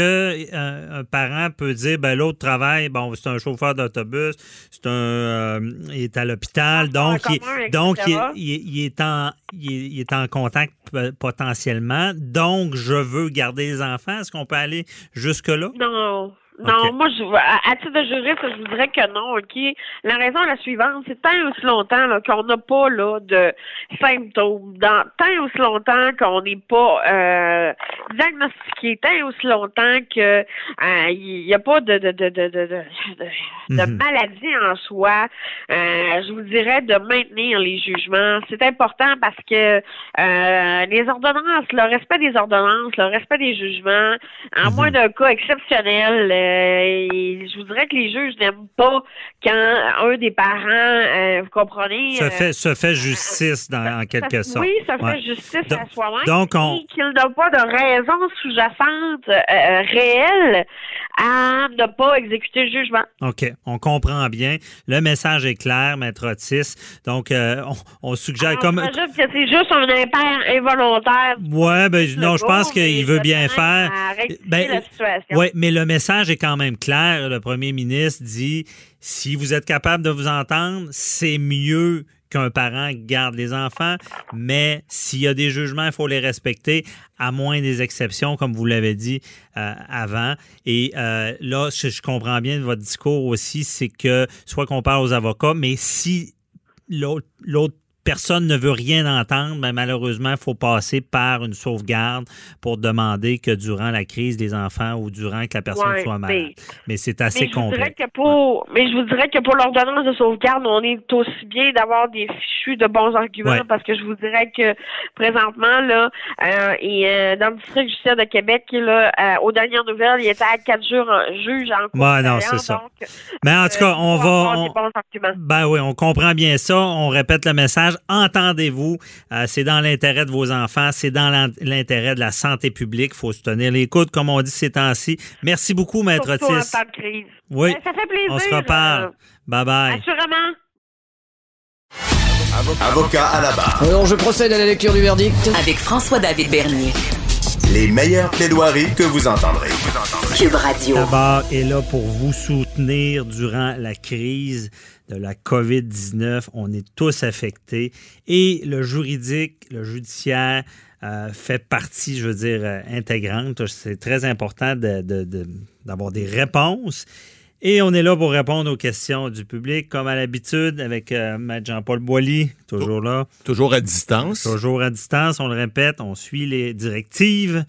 euh, un parent peut dire, ben l'autre travaille, bon, c'est un chauffeur d'autobus, c'est un, euh, il est à l'hôpital, donc, il, donc il, il- il est en, il, est- en contact potentiellement, donc je veux garder les enfants. Est-ce qu'on peut aller jusque là? Non. Non, moi, je, à, à titre de juriste, je vous dirais que non, OK? La raison est la suivante, c'est tant et aussi longtemps là, qu'on n'a pas là, de symptômes, dans, tant et aussi longtemps qu'on n'est pas euh, diagnostiqué, tant et aussi longtemps que euh, il n'y a pas de, de, de, de, de, de, Mhm. maladie en soi, euh, je vous dirais de maintenir les jugements. C'est important parce que euh, les ordonnances, le respect des ordonnances, le respect des jugements, en Mhm. moins d'un cas exceptionnel, euh, je vous dirais que les juges n'aiment pas quand un des parents, euh, vous comprenez, Se euh, fait, se fait justice dans, en quelque ça- sorte. Oui, ça fait Ouais. justice Donc- à soi-même. donc, on- Et qu'il n'a pas de raison sous-jacente euh, réelle à ne pas exécuter le jugement. OK, on comprend bien. Le message est clair, Maître Otis. Donc, euh, on, on suggère Alors, comme... J'imagine que c'est juste un impair involontaire. Ouais, ben non, je pense qu'il veut bien faire. Ben. Oui, mais le message quand même clair. Le premier ministre dit si vous êtes capable de vous entendre, c'est mieux qu'un parent garde les enfants, mais s'il y a des jugements, il faut les respecter, à moins des exceptions, comme vous l'avez dit euh, avant. Et euh, là, je, je comprends bien de votre discours aussi, c'est que soit qu'on parle aux avocats, mais si l'autre personne ne veut rien entendre, ben malheureusement, il faut passer par une sauvegarde pour demander que durant la crise des enfants ou durant que la personne Ouais, soit malade. mais- Mais c'est Mais assez dirais complexe. pour, mais je vous dirais que pour l'ordonnance de sauvegarde, on est aussi bien d'avoir des fichus de bons arguments Ouais. parce que je vous dirais que présentement là, euh, et euh, dans le district judiciaire de Québec, là, euh, aux dernières nouvelles, il était à quatre jours en juge en cour Ouais, non, c'est ça. donc, Mais en tout cas, on va. on- des bons arguments. Ben oui, on comprend bien ça. On répète le message. Entendez-vous. Euh, c'est dans l'intérêt de vos enfants. C'est dans l'in- l'intérêt de la santé publique. Il faut se tenir les coudes, comme on dit ces temps-ci. Merci beaucoup, Maître Surtout en Otis. temps de crise. Oui, Ben, ça fait plaisir. on se reparle. euh, Bye bye. assurément. Avocat à la barre. Alors je procède à la lecture du verdict. Avec François-David Bernier. Les meilleures plaidoiries que vous entendrez. Cube Radio. D'abord est là pour vous soutenir durant la crise de la COVID-19. On est tous affectés et le juridique, le judiciaire euh, fait partie, je veux dire, euh, intégrante. C'est très important de- de- de- d'avoir des réponses. Et on est là pour répondre aux questions du public, comme à l'habitude, avec euh, Maître Jean-Paul Boilly, toujours là. Toujours à distance. Toujours à distance, on le répète, on suit les directives.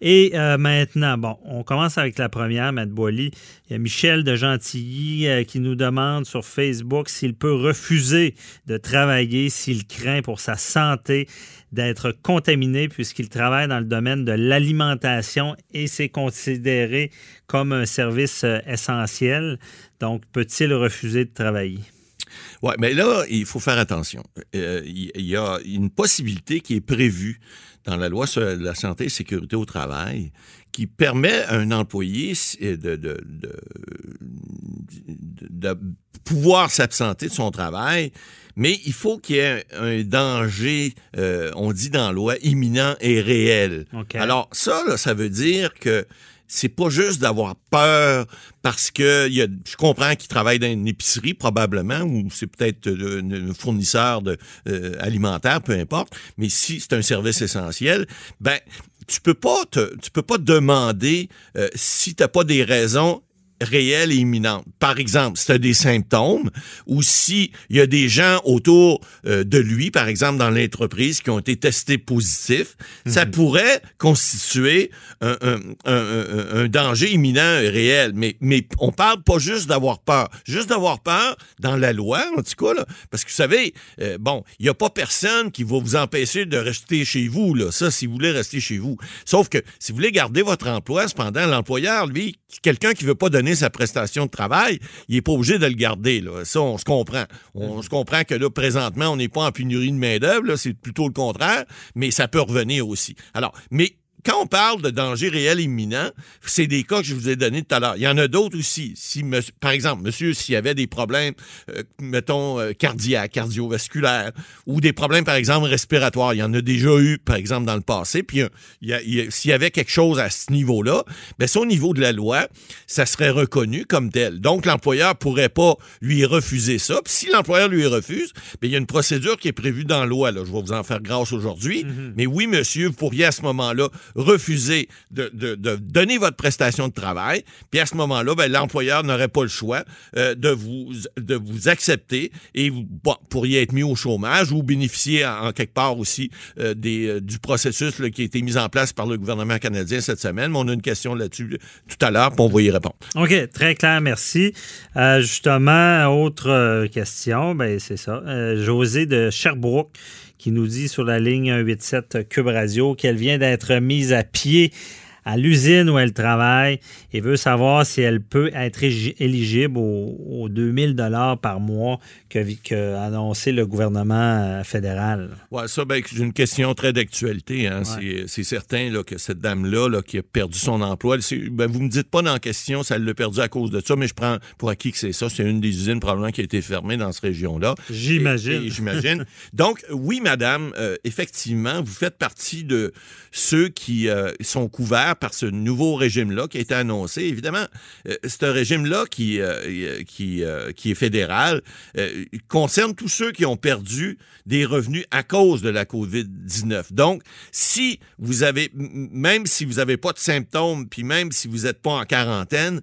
Et euh, maintenant, bon, on commence avec la première, Matt Boily. Il y a Michel de Gentilly euh, qui nous demande sur Facebook s'il peut refuser de travailler s'il craint pour sa santé d'être contaminé puisqu'il travaille dans le domaine de l'alimentation et c'est considéré comme un service euh, essentiel. Donc, peut-il refuser de travailler? Oui, mais là, il faut faire attention. Il y a une possibilité qui est prévue dans la loi sur la santé et sécurité au travail qui permet à un employé de, de, de, de- de pouvoir s'absenter de son travail, mais il faut qu'il y ait un danger, euh, on dit dans la loi, imminent et réel. OK. Alors ça, là, ça veut dire que c'est pas juste d'avoir peur parce que je comprends qu'il travaille dans une épicerie probablement ou c'est peut-être un fournisseur de euh, alimentaire, peu importe. Mais si c'est un service essentiel, ben tu peux pas te, tu peux pas demander euh, si t'as pas des raisons réelle et imminente. Par exemple, si tu as des symptômes ou s'il y a des gens autour euh, de lui, par exemple dans l'entreprise, qui ont été testés positifs, ça mhm. pourrait constituer un, un, un, un, danger imminent et réel. Mais, mais on parle pas juste d'avoir peur. Juste d'avoir peur dans la loi, en tout cas, là, parce que vous savez, euh, bon, il n'y a pas personne qui va vous empêcher de rester chez vous, là. Ça, si vous voulez rester chez vous. Sauf que si vous voulez garder votre emploi, cependant, l'employeur, lui, quelqu'un qui veut pas donner sa prestation de travail, il n'est pas obligé de le garder. Là. Ça, on se comprend. On se comprend que là, présentement, on n'est pas en pénurie de main-d'œuvre, c'est plutôt le contraire, mais ça peut revenir aussi. Alors, mais quand on parle de danger réel imminent, c'est des cas que je vous ai donnés tout à l'heure. Il y en a d'autres aussi. Si, par exemple, monsieur, s'il y avait des problèmes, euh, mettons, euh, cardiaques, cardiovasculaires, ou des problèmes, par exemple, respiratoires, il y en a déjà eu, par exemple, dans le passé, puis s'il y avait quelque chose à ce niveau-là, bien, au niveau de la loi, ça serait reconnu comme tel. Donc, l'employeur pourrait pas lui refuser ça. Puis si l'employeur lui refuse, bien, il y a une procédure qui est prévue dans la loi. Là. Je vais vous en faire grâce aujourd'hui. Mm-hmm. Mais oui, monsieur, vous pourriez à ce moment-là refuser de, de, donner votre prestation de travail. Puis à ce moment-là, ben, l'employeur n'aurait pas le choix euh, de, vous, de vous accepter et vous pourriez être mis au chômage ou bénéficier en, quelque part aussi euh, des, euh, du processus qui a été mis en place par le gouvernement canadien cette semaine. Mais on a une question là-dessus tout à l'heure, puis on va y répondre. OK, très clair, merci. justement, autre question, ben, c'est ça. José de Sherbrooke qui nous dit sur la ligne 187 Cube Radio qu'elle vient d'être mise à pied à l'usine où elle travaille et veut savoir si elle peut être éligible aux, 2000 dollars par mois que, annoncé le gouvernement euh, fédéral. Oui, ça, ben, c'est une question très d'actualité. Hein. C'est certain là, que cette dame-là là, qui a perdu son emploi, ben, vous me dites pas dans la question si elle l'a perdu à cause de ça, mais je prends pour acquis que c'est ça. C'est une des usines probablement qui a été fermée dans cette région-là. J'imagine. J'imagine. [laughs] Donc, oui, madame, euh, effectivement, vous faites partie de ceux qui euh, sont couverts par ce nouveau régime-là qui a été annoncé. Évidemment, c'est un régime-là qui, qui, qui est fédéral concerne tous ceux qui ont perdu des revenus à cause de la COVID-19. Donc, si vous avez, même si vous n'avez pas de symptômes, puis même si vous n'êtes pas en quarantaine,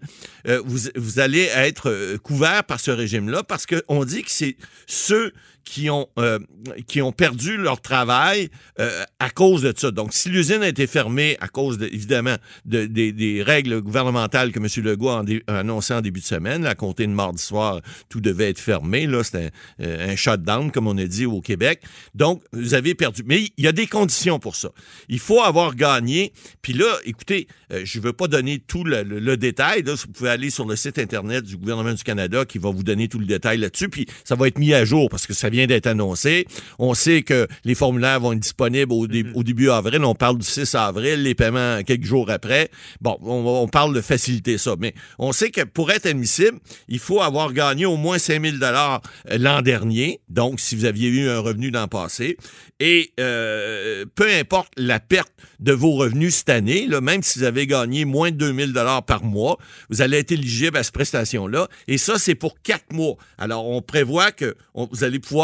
euh, vous, vous allez être euh, couvert par ce régime-là parce qu'on dit que c'est ceux qui ont, euh, qui ont perdu leur travail euh, à cause de ça. Donc, si l'usine a été fermée à cause, évidemment, de, des règles gouvernementales que M. Legault a, annoncé en début de semaine, à compter de mardi soir, tout devait être fermé. Là, c'était un, euh, un, shutdown, comme on a dit au Québec. Donc, vous avez perdu. Mais il y a des conditions pour ça. Il faut avoir gagné. Puis là, écoutez, je ne veux pas donner tout le, détail. Vous pouvez aller sur le site Internet du gouvernement du Canada qui va vous donner tout le détail là-dessus. Puis ça va être mis à jour parce que ça vient d'être annoncé. On sait que les formulaires vont être disponibles au, mm-hmm. début avril. On parle du 6 avril, les paiements quelques jours après. Bon, on, parle de faciliter ça. Mais on sait que pour être admissible, il faut avoir gagné au moins 5000 dollars euh, l'an dernier. Donc, si vous aviez eu un revenu l'an passé. Et euh, peu importe la perte de vos revenus cette année, là, même si vous avez gagné moins de 2000 dollars par mois, vous allez être éligible à cette prestation-là. Et ça, c'est pour quatre mois. Alors, on prévoit que vous allez pouvoir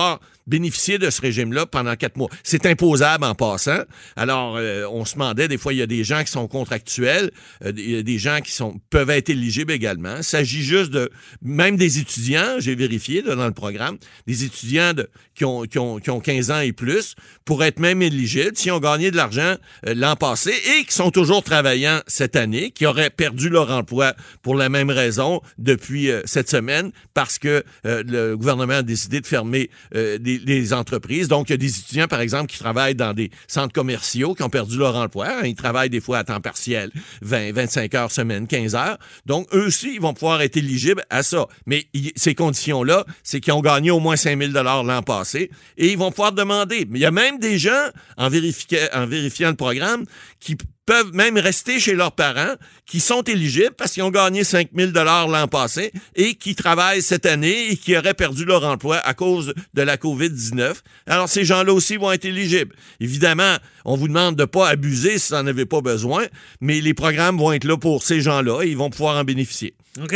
bénéficier de ce régime-là pendant quatre mois. C'est imposable en passant. Alors, euh, on se demandait, des fois, il y a des gens qui sont contractuels, euh, il y a des gens qui sont peuvent être éligibles également. Il s'agit juste de, même des étudiants, j'ai vérifié dans le programme, des étudiants qui, ont, qui, ont, qui ont 15 ans et plus, pour être même éligibles, s'ils ont gagné de l'argent euh, l'an passé et qui sont toujours travaillants cette année, qui auraient perdu leur emploi pour la même raison depuis cette semaine, parce que le gouvernement a décidé de fermer euh, des, entreprises. Donc, il y a des étudiants, par exemple, qui travaillent dans des centres commerciaux, qui ont perdu leur emploi. Hein. Ils travaillent des fois à temps partiel, 20, 25 heures semaine, 15 heures. Donc, eux aussi, ils vont pouvoir être éligibles à ça. Mais ces conditions-là, c'est qu'ils ont gagné au moins 5 000 l'an passé et ils vont pouvoir demander. Mais il y a même des gens, en, en vérifiant le programme, qui peuvent même rester chez leurs parents qui sont éligibles parce qu'ils ont gagné 5 000 l'an passé et qui travaillent cette année et qui auraient perdu leur emploi à cause de la COVID-19. Alors, ces gens-là aussi vont être éligibles. Évidemment, on vous demande de pas abuser si vous n'en avez pas besoin, mais les programmes vont être là pour ces gens-là et ils vont pouvoir en bénéficier. OK.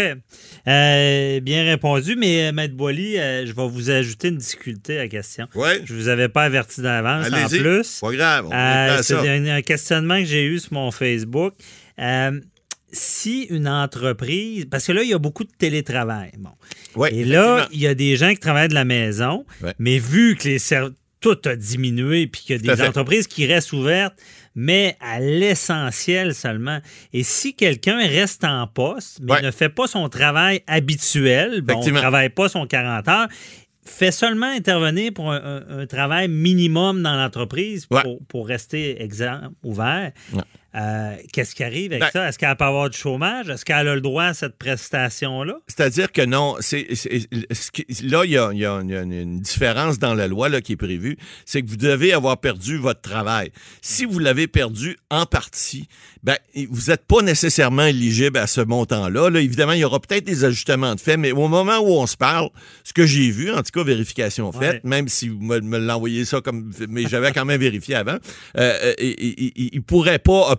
Euh, bien répondu, mais euh, Maître Boily, euh, je vais vous ajouter une difficulté à la question. Oui. Je vous avais pas averti d'avance en plus. Pas grave. Euh, c'est un, un questionnement que j'ai eu sur mon Facebook. Si une entreprise, parce que là, il y a beaucoup de télétravail. Bon. Oui, Et là, il y a des gens qui travaillent de la maison, Ouais. mais vu que les ser- tout a diminué puis qu'il y a des entreprises qui restent ouvertes, mais à l'essentiel seulement. Et si quelqu'un reste en poste, mais Ouais. ne fait pas son travail habituel, bon, ne travaille pas son 40 heures, fait seulement intervenir pour un, un- un travail minimum dans l'entreprise pour, Ouais. pour rester exemple, ouvert. Ouais. Euh, Qu'est-ce qui arrive avec Ben- ça? Est-ce qu'elle peut avoir du chômage? Est-ce qu'elle a le droit à cette prestation-là? C'est-à-dire que non, c'est là, il y a, il y a une, différence dans la loi là, qui est prévue, c'est que vous devez avoir perdu votre travail. Si vous l'avez perdu en partie, ben, vous n'êtes pas nécessairement éligible à ce montant-là. Là, évidemment, il y aura peut-être des ajustements de fait, mais au moment où on se parle, ce que j'ai vu, en tout cas, vérification faite, Ouais. même si vous me, me l'envoyez ça comme, mais j'avais quand même vérifié avant, euh, euh, il ne pourrait pas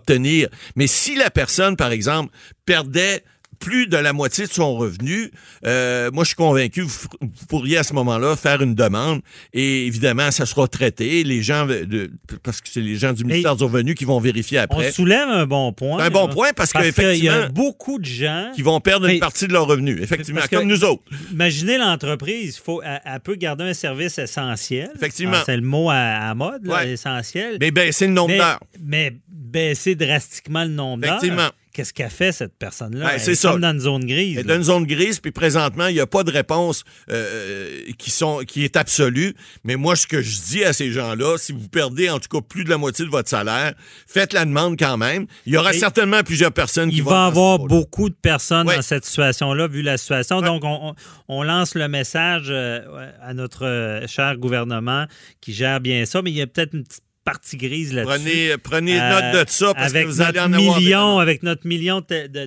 Mais si la personne, par exemple, perdait plus de la moitié de son revenu, euh, moi, je suis convaincu, vous, vous pourriez à ce moment-là faire une demande et évidemment, ça sera traité. Les gens, de, parce que c'est les gens du ministère du Revenu qui vont vérifier On après, soulève un bon point. Un bon point parce qu'il y a qu'effectivement- beaucoup de gens. qui vont perdre une partie de leur revenu, effectivement, comme nous autres. Imaginez l'entreprise, faut, elle, elle peut garder un service essentiel. Effectivement. Ah, C'est le mot à, à mode, là, Ouais. essentiel. Mais baisser le nombre mais, d'heures. mais baisser drastiquement le nombre d'heures. Effectivement. Qu'est-ce qu'a fait cette personne-là? Ouais, Elle c'est est ça. comme dans une zone grise. Elle est dans une zone grise, puis présentement, il n'y a pas de réponse euh, qui, sont, qui est absolue. Mais moi, ce que je dis à ces gens-là, si vous perdez en tout cas plus de la moitié de votre salaire, faites la demande quand même. Il y aura Et certainement plusieurs personnes qui Il vont... va y avoir beaucoup de personnes Ouais. dans cette situation-là, vu la situation. Ouais. Donc, on, on- lance le message euh, à notre euh, cher gouvernement qui gère bien ça, mais il y a peut-être une petite partie grise là-dessus. Prenez, prenez Euh, note de ça parce avec que vous allez en avoir... million, avec notre million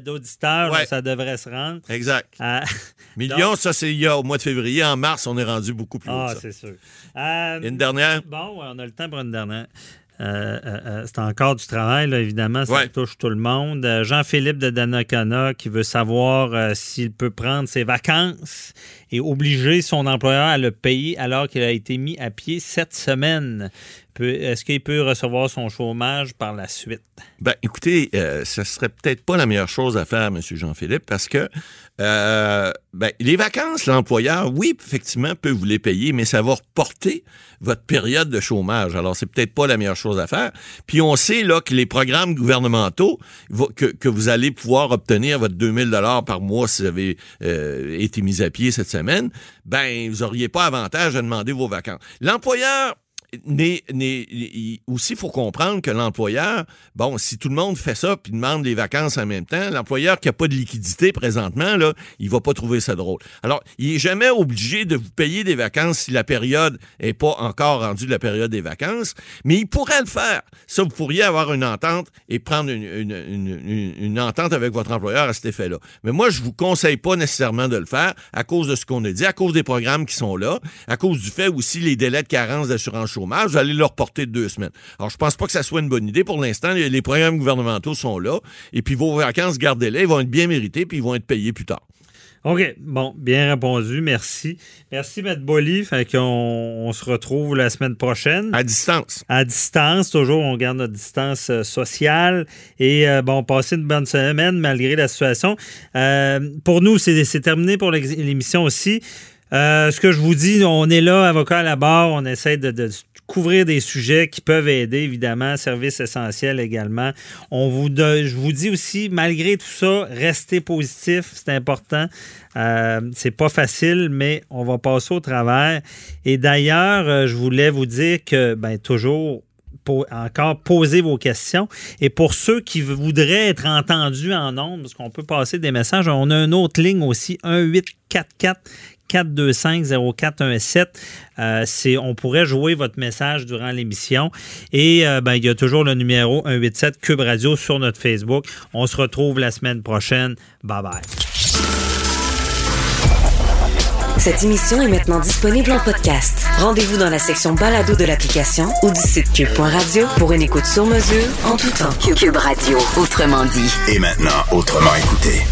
d'auditeurs, Ouais. ça devrait se rendre. Exact. [laughs] à- Millions, ça, c'est il y a au mois de février. En mars, on est rendu beaucoup plus haut Ah, c'est sûr. Euh, Une dernière? Bon, on a le temps pour une dernière. Euh, euh, euh, c'est encore du travail, là, évidemment, ça Ouais. touche tout le monde. Euh, Jean-Philippe de Dannacona qui veut savoir euh, s'il peut prendre ses vacances et obliger son employeur à le payer alors qu'il a été mis à pied cette semaine. Est-ce qu'il peut recevoir son chômage par la suite? Ben, écoutez, euh, ce serait peut-être pas la meilleure chose à faire, M. Jean-Philippe, parce que euh, ben, les vacances, l'employeur, oui, effectivement, peut vous les payer, mais ça va reporter votre période de chômage. Alors, c'est peut-être pas la meilleure chose à faire. Puis, on sait là que les programmes gouvernementaux, que, vous allez pouvoir obtenir votre 2000 dollars par mois si vous avez euh, été mis à pied cette semaine, ben, vous auriez pas avantage à demander vos vacances. L'employeur n'est- n'est- il- aussi, il faut comprendre que l'employeur, bon, si tout le monde fait ça puis demande les vacances en même temps, l'employeur qui n'a pas de liquidité présentement, là, il va pas trouver ça drôle. Alors, il est jamais obligé de vous payer des vacances si la période est pas encore rendue la période des vacances, mais il pourrait le faire. Ça, vous pourriez avoir une entente et prendre une, une- entente avec votre employeur à cet effet-là. Mais moi, je vous conseille pas nécessairement de le faire à cause de ce qu'on a dit, à cause des programmes qui sont là, à cause du fait aussi les délais de carence d'assurance chômage, vous allez leur porter de deux semaines. Alors, je pense pas que ça soit une bonne idée. Pour l'instant, les, les programmes gouvernementaux sont là. Et puis, vos vacances, gardez-les. Ils vont être bien mérités, puis ils vont être payés plus tard. OK. Bon, bien répondu. Merci. Merci, M. Bolly. Fait qu'on on se retrouve la semaine prochaine. À distance. À distance, toujours, on garde notre distance euh, sociale. Et euh, bon, passer une bonne semaine malgré la situation. Euh, pour nous, c'est terminé pour l'émission aussi. Euh, ce que je vous dis, on est là, avocat à la barre, on essaie de, couvrir des sujets qui peuvent aider, évidemment, services essentiels également. On vous, je vous dis aussi, malgré tout ça, restez positif, c'est important. Euh, c'est pas facile, mais on va passer au travers. Et d'ailleurs, euh, je voulais vous dire que, ben, toujours, encore poser vos questions. Et pour ceux qui voudraient être entendus en ondes, parce qu'on peut passer des messages, on a une autre ligne aussi, 1 844 425-0417. Euh, c'est, on pourrait jouer votre message durant l'émission. Et euh, ben, il y a toujours le numéro 187 Cube Radio sur notre Facebook. On se retrouve la semaine prochaine. Bye bye. Cette émission est maintenant disponible en podcast. Rendez-vous dans la section balado de l'application ou du site cube.radio pour une écoute sur mesure en tout temps. Cube Radio, autrement dit. Et maintenant, autrement écouté.